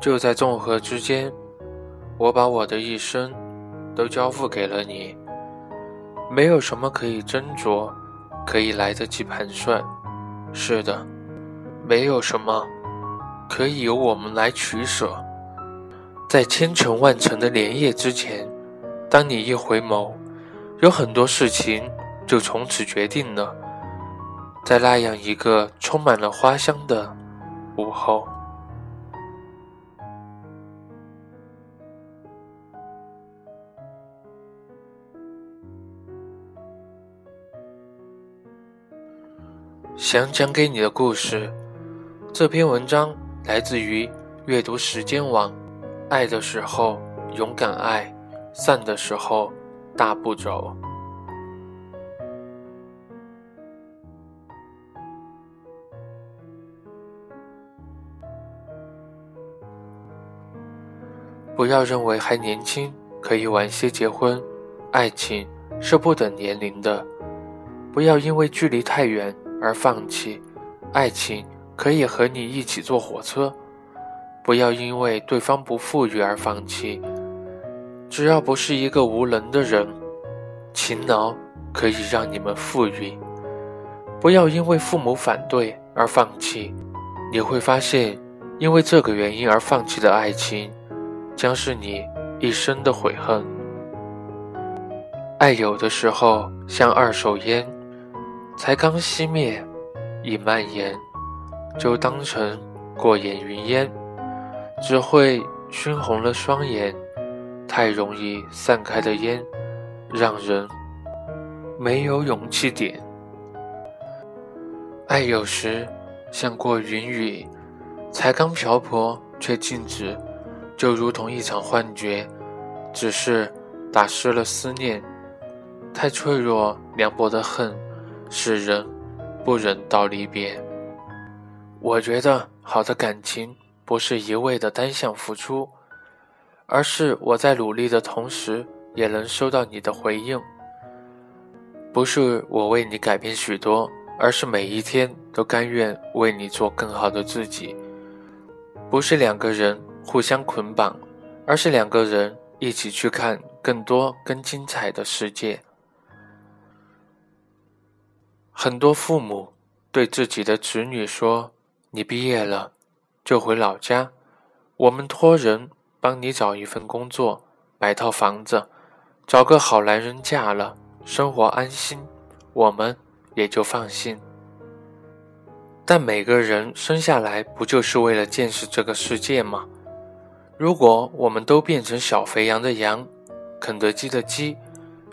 就在众合之间，我把我的一生都交付给了你。没有什么可以斟酌，可以来得及盘算。是的，没有什么可以由我们来取舍。在千城万城的连夜之前，当你一回眸，有很多事情就从此决定了。在那样一个充满了花香的午后。想讲给你的故事，这篇文章来自于阅读时间网。爱的时候勇敢爱，散的时候大步走。不要认为还年轻可以晚些结婚，爱情是不等年龄的。不要因为距离太远。而放弃，爱情可以和你一起坐火车。不要因为对方不富裕而放弃，只要不是一个无能的人，勤劳可以让你们富裕。不要因为父母反对而放弃，你会发现，因为这个原因而放弃的爱情，将是你一生的悔恨。爱有的时候像二手烟。才刚熄灭，已蔓延，就当成过眼云烟，只会熏红了双眼。太容易散开的烟，让人没有勇气点。爱有时像过云雨，才刚漂泊却静止，就如同一场幻觉，只是打湿了思念。太脆弱凉薄的恨。使人不忍到离别。我觉得好的感情不是一味的单向付出，而是我在努力的同时也能收到你的回应。不是我为你改变许多，而是每一天都甘愿为你做更好的自己。不是两个人互相捆绑，而是两个人一起去看更多更精彩的世界。很多父母对自己的子女说：“你毕业了，就回老家，我们托人帮你找一份工作，买套房子，找个好男人嫁了，生活安心，我们也就放心。”但每个人生下来不就是为了见识这个世界吗？如果我们都变成小肥羊的羊，肯德基的鸡，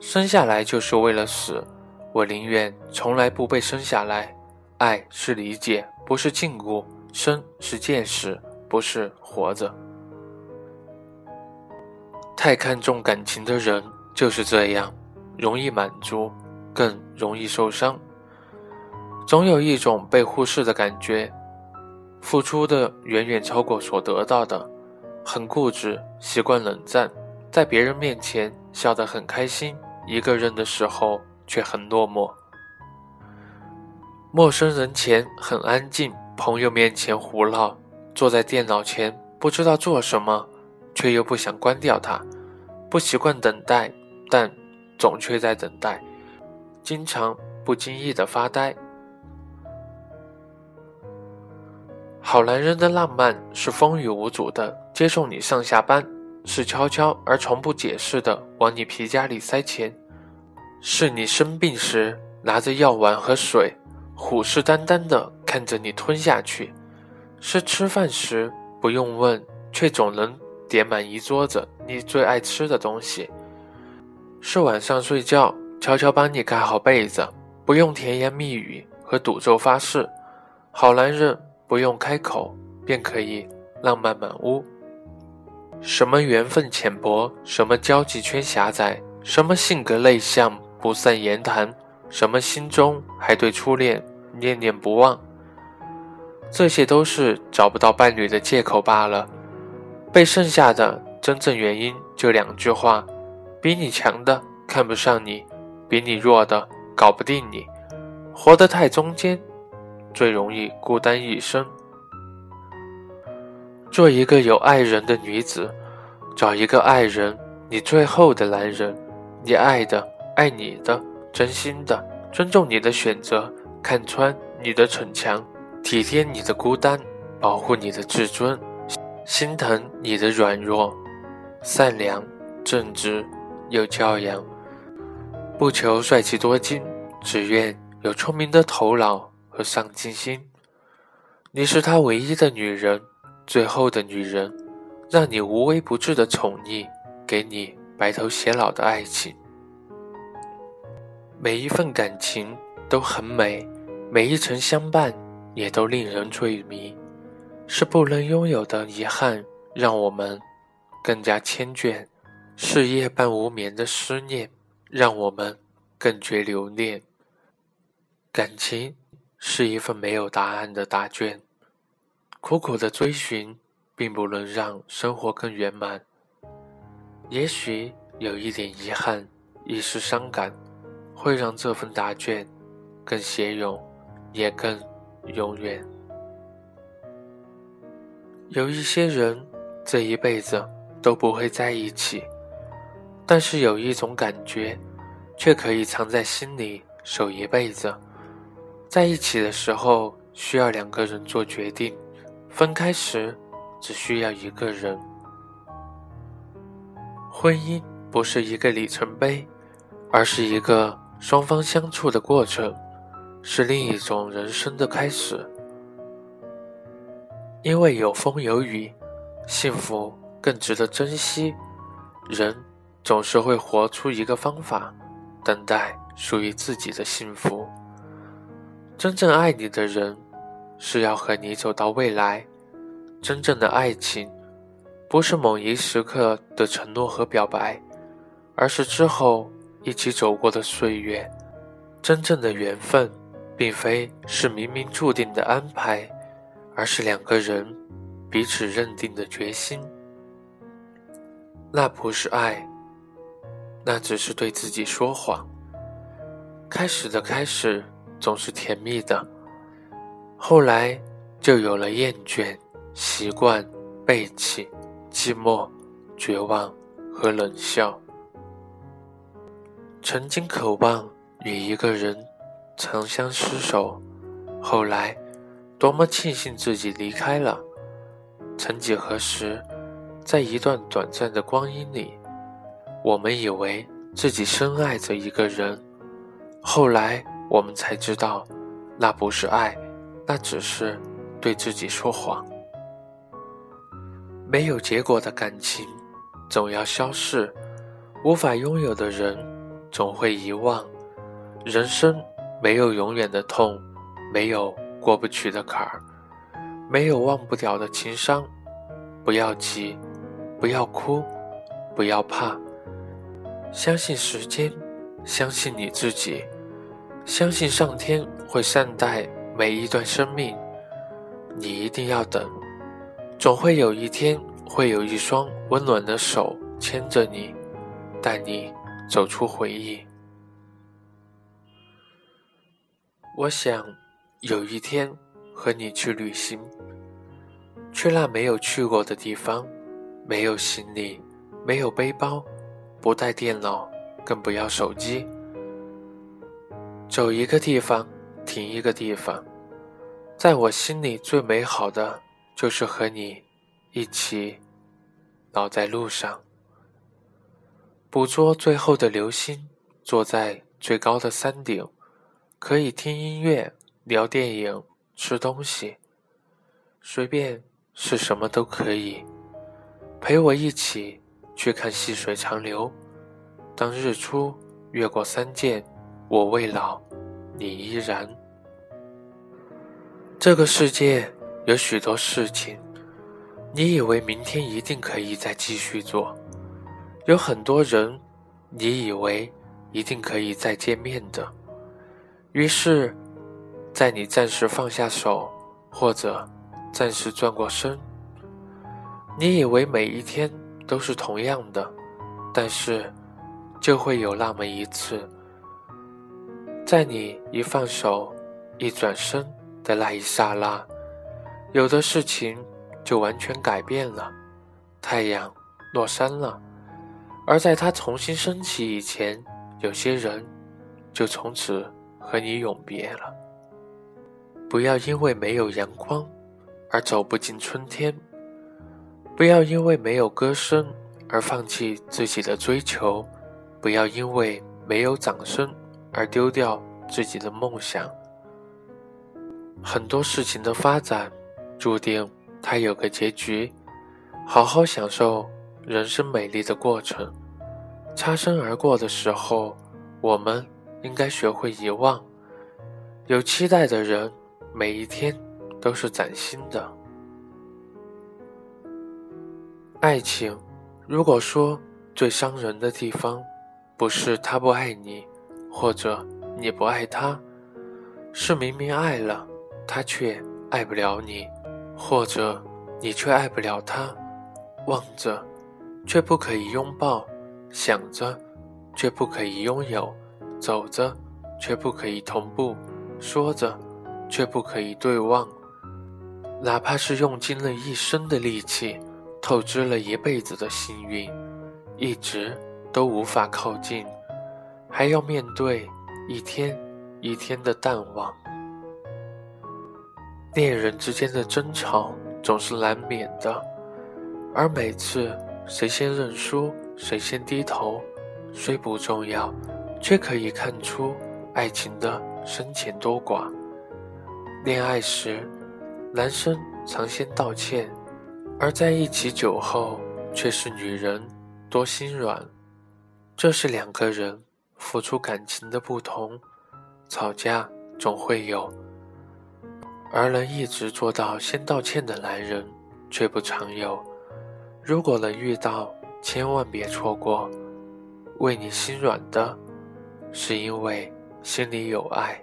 生下来就是为了死。我宁愿从来不被生下来。爱是理解，不是禁锢；生是见识，不是活着。太看重感情的人就是这样，容易满足，更容易受伤。总有一种被忽视的感觉，付出的远远超过所得到的，很固执，习惯冷战，在别人面前笑得很开心，一个人的时候。却很落寞。陌生人前很安静，朋友面前胡闹，坐在电脑前不知道做什么，却又不想关掉它。不习惯等待，但总却在等待，经常不经意的发呆。好男人的浪漫是风雨无阻的接送你上下班，是悄悄而从不解释的往你皮夹里塞钱。是你生病时拿着药丸和水，虎视眈眈地看着你吞下去；是吃饭时不用问，却总能点满一桌子你最爱吃的东西；是晚上睡觉悄悄帮你盖好被子，不用甜言蜜语和赌咒发誓。好男人不用开口便可以浪漫满屋。什么缘分浅薄，什么交际圈狭窄，什么性格内向。不善言谈，什么心中还对初恋念念不忘，这些都是找不到伴侣的借口罢了。被剩下的真正原因就两句话：比你强的看不上你，比你弱的搞不定你。活得太中间，最容易孤单一生。做一个有爱人的女子，找一个爱人，你最后的男人，你爱的，爱你的，真心的，尊重你的选择，看穿你的逞强，体贴你的孤单，保护你的自尊，心疼你的软弱，善良、正直、有教养，不求帅气多金，只愿有聪明的头脑和上进心。你是他唯一的女人。最后的女人，让你无微不至的宠溺，给你白头偕老的爱情。每一份感情都很美，每一程相伴也都令人醉迷。是不能拥有的遗憾，让我们更加缱绻；是夜半无眠的思念，让我们更觉留恋。感情是一份没有答案的答卷。苦苦的追寻，并不能让生活更圆满。也许有一点遗憾，一丝伤感，会让这份答卷更写咏，也更永远。有一些人，这一辈子都不会在一起，但是有一种感觉，却可以藏在心里守一辈子。在一起的时候，需要两个人做决定。分开时，只需要一个人。婚姻不是一个里程碑，而是一个双方相处的过程，是另一种人生的开始。因为有风有雨，幸福更值得珍惜。人总是会活出一个方法，等待属于自己的幸福。真正爱你的人。是要和你走到未来。真正的爱情，不是某一时刻的承诺和表白，而是之后一起走过的岁月。真正的缘分，并非是冥冥注定的安排，而是两个人彼此认定的决心。那不是爱，那只是对自己说谎。开始的开始总是甜蜜的。后来，就有了厌倦、习惯、背弃、寂寞、绝望和冷笑。曾经渴望与一个人长相厮守，后来，多么庆幸自己离开了。曾几何时，在一段短暂的光阴里，我们以为自己深爱着一个人，后来我们才知道，那不是爱。那只是对自己说谎。没有结果的感情总要消逝，无法拥有的人总会遗忘。人生没有永远的痛，没有过不去的坎儿，没有忘不掉的情伤。不要急，不要哭，不要怕，相信时间，相信你自己，相信上天会善待。每一段生命，你一定要等，总会有一天，会有一双温暖的手牵着你，带你走出回忆。我想有一天和你去旅行，去那没有去过的地方，没有行李，没有背包，不带电脑，更不要手机，走一个地方。停一个地方，在我心里最美好的就是和你一起老在路上，捕捉最后的流星，坐在最高的山顶，可以听音乐、聊电影、吃东西，随便是什么都可以。陪我一起去看细水长流，当日出越过三涧，我未老。你依然。这个世界有许多事情，你以为明天一定可以再继续做；有很多人，你以为一定可以再见面的。于是，在你暂时放下手，或者暂时转过身，你以为每一天都是同样的，但是，就会有那么一次。在你一放手、一转身的那一刹那，有的事情就完全改变了，太阳落山了，而在它重新升起以前，有些人就从此和你永别了。不要因为没有阳光而走不进春天，不要因为没有歌声而放弃自己的追求，不要因为没有掌声而丢掉自己的梦想。很多事情的发展，注定它有个结局。好好享受人生美丽的过程。擦身而过的时候，我们应该学会遗忘。有期待的人，每一天都是崭新的。爱情，如果说最伤人的地方，不是他不爱你，或者你不爱他，是明明爱了。他却爱不了你，或者你却爱不了他。望着，却不可以拥抱；想着，却不可以拥有；走着，却不可以同步；说着，却不可以对望。哪怕是用尽了一生的力气，透支了一辈子的幸运，一直都无法靠近，还要面对一天一天的淡忘。恋人之间的争吵总是难免的，而每次谁先认输，谁先低头，虽不重要，却可以看出爱情的深浅多寡。恋爱时，男生常先道歉，而在一起久后，却是女人多心软。这是两个人付出感情的不同，吵架总会有。而能一直做到先道歉的男人，却不常有。如果能遇到，千万别错过。为你心软的，是因为心里有爱。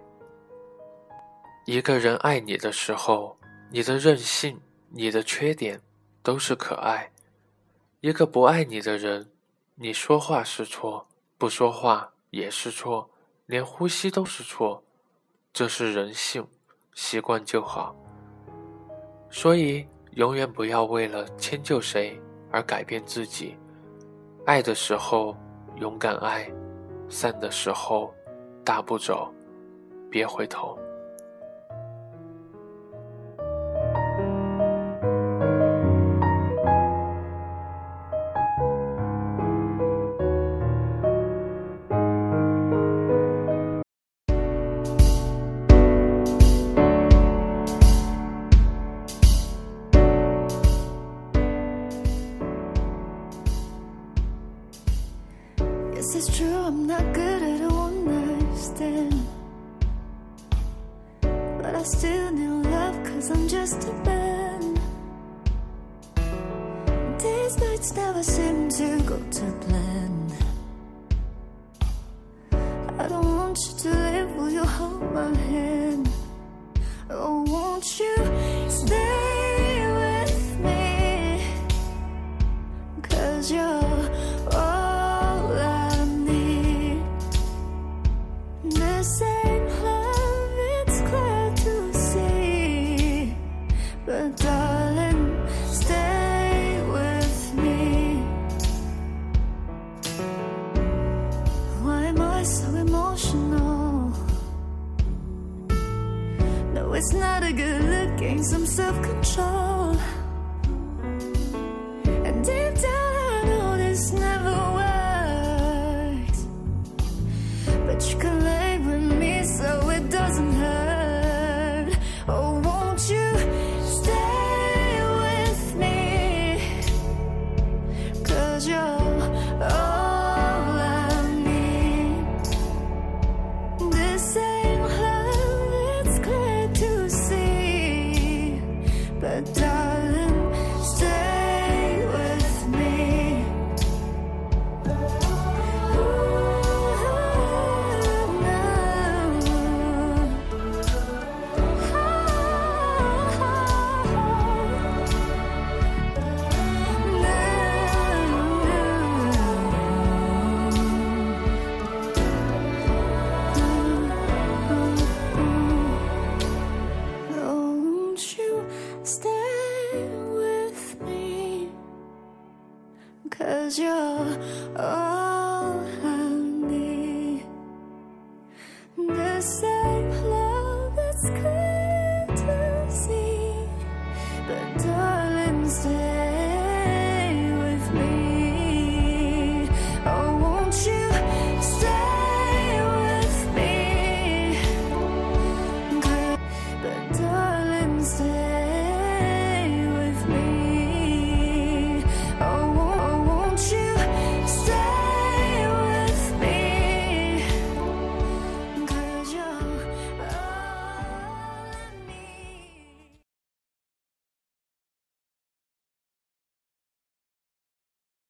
一个人爱你的时候，你的任性、你的缺点，都是可爱；一个不爱你的人，你说话是错，不说话也是错，连呼吸都是错，这是人性。习惯就好，所以永远不要为了迁就谁而改变自己。爱的时候勇敢爱，散的时候大步走，别回头。These nights never seem to go to plan. I don't want you to leave, will you hold my hand? Oh, won't you